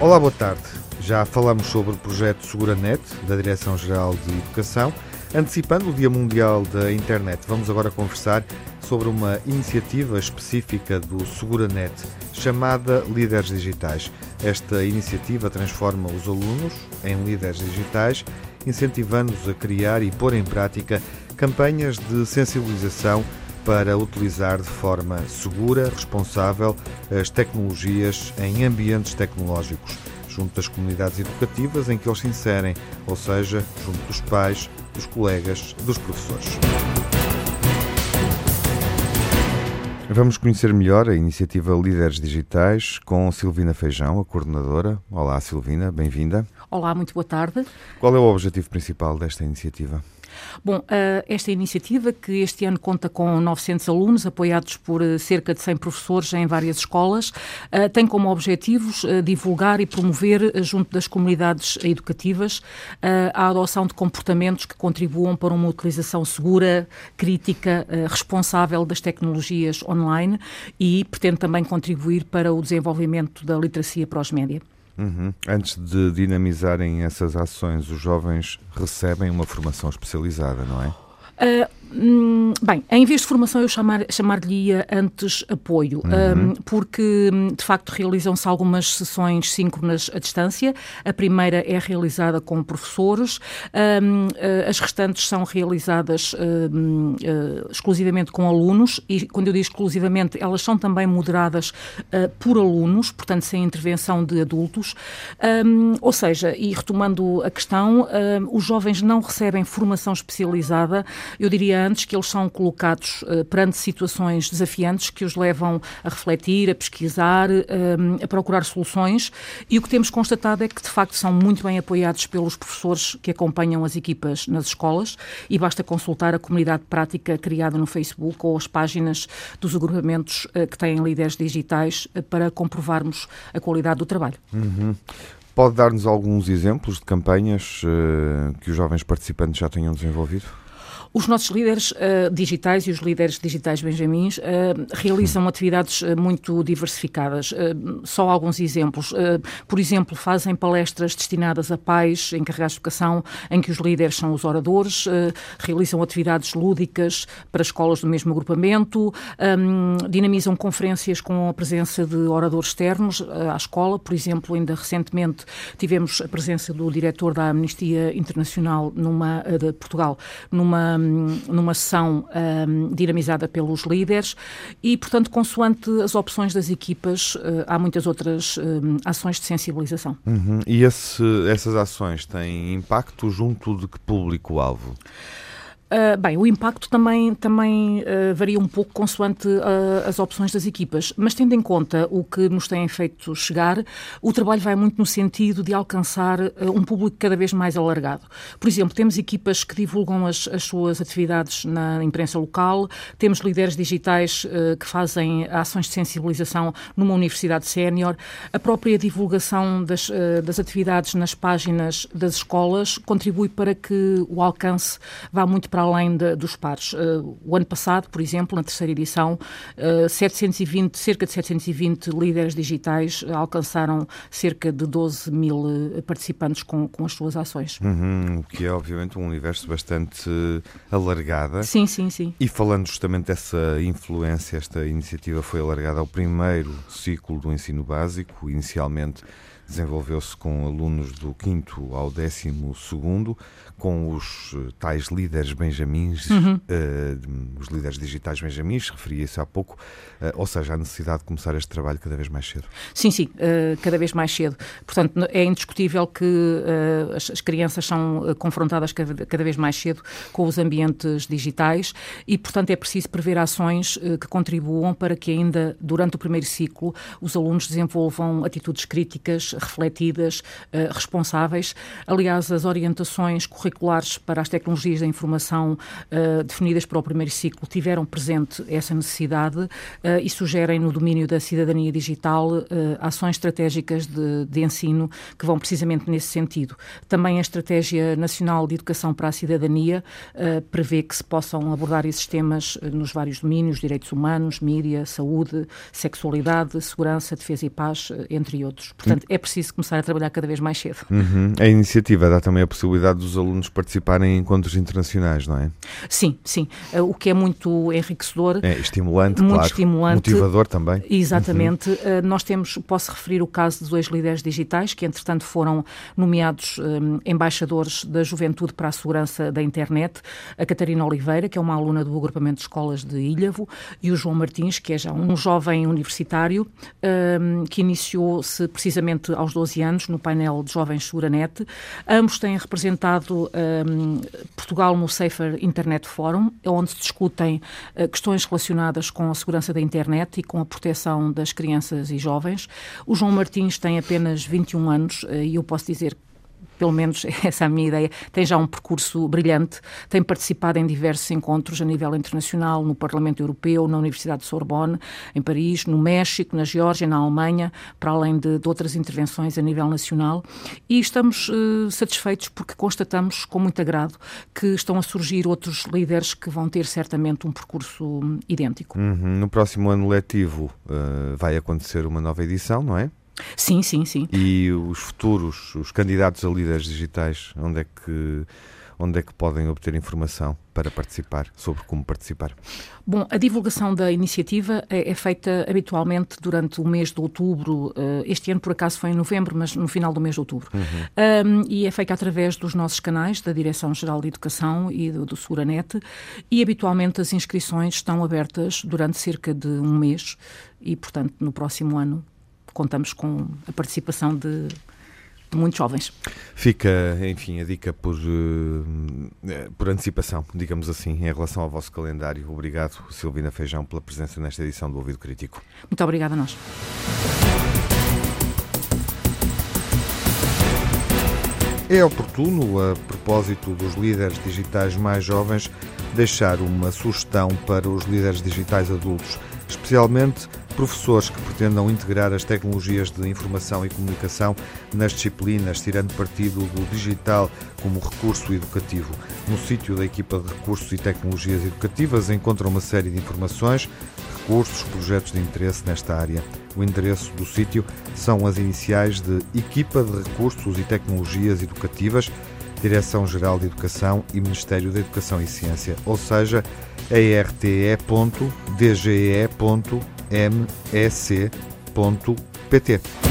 Olá, boa tarde. Já falamos sobre o projeto SeguraNet, da Direção-Geral de Educação. Antecipando o Dia Mundial da Internet, vamos agora conversar sobre uma iniciativa específica do SeguraNet, chamada Líderes Digitais. Esta iniciativa transforma os alunos em líderes digitais, incentivando-os a criar e pôr em prática campanhas de sensibilização para utilizar de forma segura, responsável, as tecnologias em ambientes tecnológicos, junto das comunidades educativas em que eles se inserem, ou seja, junto dos pais, dos colegas, dos professores. Vamos conhecer melhor a iniciativa Líderes Digitais com Silvina Feijão, a coordenadora. Olá, Silvina, bem-vinda. Olá, muito boa tarde. Qual é o objetivo principal desta iniciativa? Bom, eh, esta iniciativa, que este ano conta com 900 alunos, apoiados por eh, cerca de 100 professores em várias escolas, eh, tem como objetivos divulgar e promover, junto das comunidades educativas, a adoção de comportamentos que contribuam para uma utilização segura, crítica, responsável das tecnologias online e pretende também contribuir para o desenvolvimento da literacia para os média. Uhum. Antes de dinamizarem essas ações, os jovens recebem uma formação especializada, não é? Uh, Hum, bem, em vez de formação, eu chamar, chamar-lhe-ia antes apoio, uhum. um, porque de facto realizam-se algumas sessões síncronas à distância. A primeira é realizada com professores, eh, as restantes são realizadas eh, exclusivamente com alunos, e quando eu digo exclusivamente, elas são também moderadas uh, por alunos, portanto, sem intervenção de adultos. ou seja, e retomando a questão, os jovens não recebem formação especializada, eu diria que eles são colocados uh, perante situações desafiantes que os levam a refletir, a pesquisar, uh, a procurar soluções e o que temos constatado é que de facto são muito bem apoiados pelos professores que acompanham as equipas nas escolas e basta consultar a comunidade prática criada no Facebook ou as páginas dos agrupamentos uh, que têm líderes digitais para comprovarmos a qualidade do trabalho. Uhum. Pode dar-nos alguns exemplos de campanhas que os jovens participantes já tenham desenvolvido? Os nossos líderes uh, digitais e os líderes digitais benjamins uh, realizam atividades uh, muito diversificadas. só alguns exemplos. por exemplo, fazem palestras destinadas a pais encarregados de educação, em que os líderes são os oradores, realizam atividades lúdicas para escolas do mesmo agrupamento, um, dinamizam conferências com a presença de oradores externos à escola. Por exemplo, ainda recentemente tivemos a presença do diretor da Amnistia Internacional numa, de Portugal numa numa sessão um, dinamizada pelos líderes e, portanto, consoante as opções das equipas, uh, há muitas outras um, ações de sensibilização. Uhum. E esse, essas ações têm impacto junto de que público-alvo? Uh, bem, o impacto também, também uh, varia um pouco consoante uh, as opções das equipas, mas tendo em conta o que nos têm feito chegar, o trabalho vai muito no sentido de alcançar um público cada vez mais alargado. Por exemplo, temos equipas que divulgam as, as suas atividades na imprensa local, temos líderes digitais que fazem ações de sensibilização numa universidade sénior, a própria divulgação das, das atividades nas páginas das escolas contribui para que o alcance vá muito para para além de, dos pares. Uh, o ano passado, por exemplo, na terceira edição, uh, eh, 720, cerca de 720 líderes digitais alcançaram cerca de 12 mil eh, participantes com, com as suas ações. Uhum, o que é, obviamente, um universo bastante alargada. Sim, sim, sim. E falando justamente dessa influência, esta iniciativa foi alargada ao primeiro ciclo do ensino básico, inicialmente desenvolveu-se com alunos do quinto ao décimo segundo, com os eh, tais líderes benjamins, uhum. uh, os líderes digitais benjamins, referia-se há pouco, uh, ou seja, a necessidade de começar este trabalho cada vez mais cedo. Sim, sim, uh, cada vez mais cedo. Portanto, é indiscutível que as, as, crianças são confrontadas cada, cada, vez mais cedo com os ambientes digitais e, portanto, é preciso prever ações que contribuam para que ainda durante o primeiro ciclo os alunos desenvolvam atitudes críticas, refletidas, responsáveis. Aliás, as orientações curriculares para as tecnologias da informação uh, definidas para o primeiro ciclo tiveram presente essa necessidade uh, e sugerem no domínio da cidadania digital ações estratégicas de, de, ensino que vão precisamente nesse sentido. Também a Estratégia Nacional de Educação para a Cidadania prevê que se possam abordar esses temas nos vários domínios, direitos humanos, mídia, saúde, sexualidade, segurança, defesa e paz, entre outros. Portanto, é preciso começar a trabalhar cada vez mais cedo. Uhum. A iniciativa dá também a possibilidade dos alunos participarem em encontros internacionais, não é? Sim, sim. Uh, o que é muito enriquecedor. É estimulante, muito claro. estimulante. Motivador também. Exatamente. Uhum. Uh, nós temos, posso referir o caso de dois líderes digitais que, entretanto, foram nomeados um, embaixadores da juventude para a segurança da internet. A Catarina Oliveira, que é uma aluna do agrupamento de escolas de Ilhavo, e o João Martins, que é já um jovem universitário um, que iniciou-se precisamente aos 12 anos no painel de Jovens Seguranet. Ambos têm representado um, Portugal no Safer Internet Forum, onde se discutem uh, questões relacionadas com a segurança da internet e com a proteção das crianças e jovens. O João Martins tem apenas 21 anos uh, e eu posso dizer pelo menos essa é a minha ideia, tem já um percurso brilhante, tem participado em diversos encontros a nível internacional, no Parlamento Europeu, na Universidade de Sorbonne, em Paris, no México, na Geórgia, na Alemanha, para além de, de outras intervenções a nível nacional. E estamos uh, satisfeitos porque constatamos com muito agrado que estão a surgir outros líderes que vão ter certamente um percurso hum, idêntico. Uhum. No próximo ano letivo uh, vai acontecer uma nova edição, não é? Sim, sim, sim. E os futuros, os candidatos a líderes digitais, onde é que onde é que podem obter informação para participar, sobre como participar? Bom, a divulgação da iniciativa é, é feita habitualmente durante o mês de outubro. Uh, este ano, por acaso, foi em novembro, mas no final do mês de outubro. Uhum. Um, e é feita através dos nossos canais, da Direção-Geral de Educação e do, do Suranet. E habitualmente as inscrições estão abertas durante cerca de um mês e, portanto, no próximo ano contamos com a participação de, de muitos jovens. Fica, enfim, a dica por, uh, por antecipação, digamos assim, em relação ao vosso calendário. Obrigado, Silvina Feijão, pela presença nesta edição do Ouvido Crítico. Muito obrigada a nós. É oportuno, a propósito dos líderes digitais mais jovens, deixar uma sugestão para os líderes digitais adultos, especialmente professores que pretendam integrar as tecnologias de informação e comunicação nas disciplinas, tirando partido do digital como recurso educativo. No sítio da equipa de recursos e tecnologias educativas encontram uma série de informações, recursos, projetos de interesse nesta área. O endereço do sítio são as iniciais de Equipa de Recursos e Tecnologias Educativas, Direção-Geral de Educação e Ministério da Educação e Ciência, ou seja, arte.dge.mec.pt.